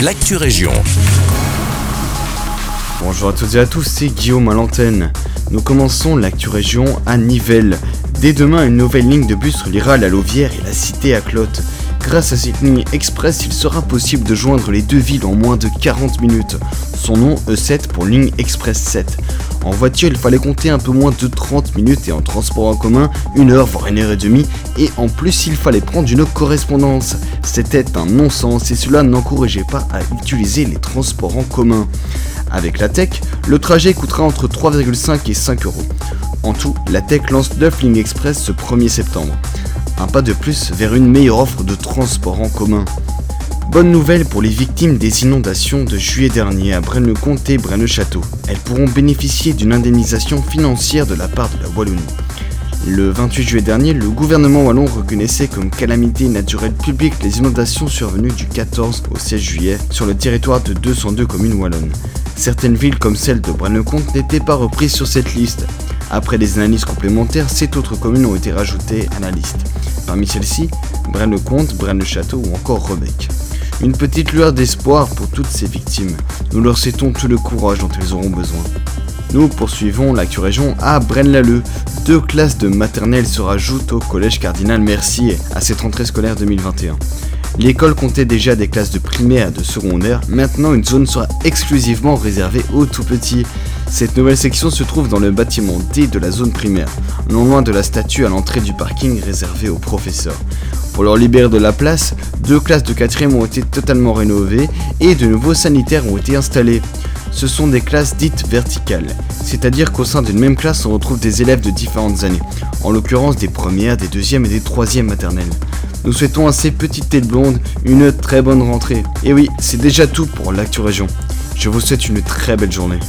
l'actu région. Bonjour à toutes et à tous, c'est Guillaume à l'antenne. Nous commençons l'actu région à Nivelles. Dès demain, une nouvelle ligne de bus reliera la Louvière et la cité à Clotte. Grâce à cette ligne express, il sera possible de joindre les deux villes en moins de 40 minutes. Son nom E7 pour ligne express 7. En voiture, il fallait compter un peu moins de 30 minutes et en transport en commun, une heure voire une heure et demie. Et en plus, il fallait prendre une correspondance. C'était un non-sens et cela n'encourageait pas à utiliser les transports en commun. Avec la Tech, le trajet coûtera entre 3,5 et 5 euros. En tout, la Tech lance 9 lignes express ce 1er septembre. Un pas de plus vers une meilleure offre de transport en commun. Bonne nouvelle pour les victimes des inondations de juillet dernier à Braine-le-Comte et Braine-le-Château. Elles pourront bénéficier d'une indemnisation financière de la part de la Wallonie. Le 28 juillet dernier, le gouvernement wallon reconnaissait comme calamité naturelle publique les inondations survenues du 14 au 16 juillet sur le territoire de 202 communes wallonnes. Certaines villes comme celle de Braine-le-Comte n'étaient pas reprises sur cette liste. Après des analyses complémentaires, sept autres communes ont été rajoutées à la liste. Parmi celles-ci, Braine-le-Comte, Braine-le-Château ou encore Rebec. Une petite lueur d'espoir pour toutes ces victimes. Nous leur souhaitons tout le courage dont elles auront besoin. Nous poursuivons l'actu région à Braine-l'Alleud. Deux classes de maternelle se rajoutent au collège Cardinal Mercier à cette rentrée scolaire 2021. L'école comptait déjà des classes de primaire et de secondaire, maintenant une zone sera exclusivement réservée aux tout petits. Cette nouvelle section se trouve dans le bâtiment D de la zone primaire, non loin de la statue à l'entrée du parking réservé aux professeurs. Pour leur libérer de la place, deux classes de quatrième ont été totalement rénovées et de nouveaux sanitaires ont été installés. Ce sont des classes dites verticales, c'est-à-dire qu'au sein d'une même classe on retrouve des élèves de différentes années, en l'occurrence des premières, des deuxièmes et des troisièmes maternelles. Nous souhaitons à ces petites têtes blondes une très bonne rentrée. Et oui, c'est déjà tout pour l'actu région. Je vous souhaite une très belle journée.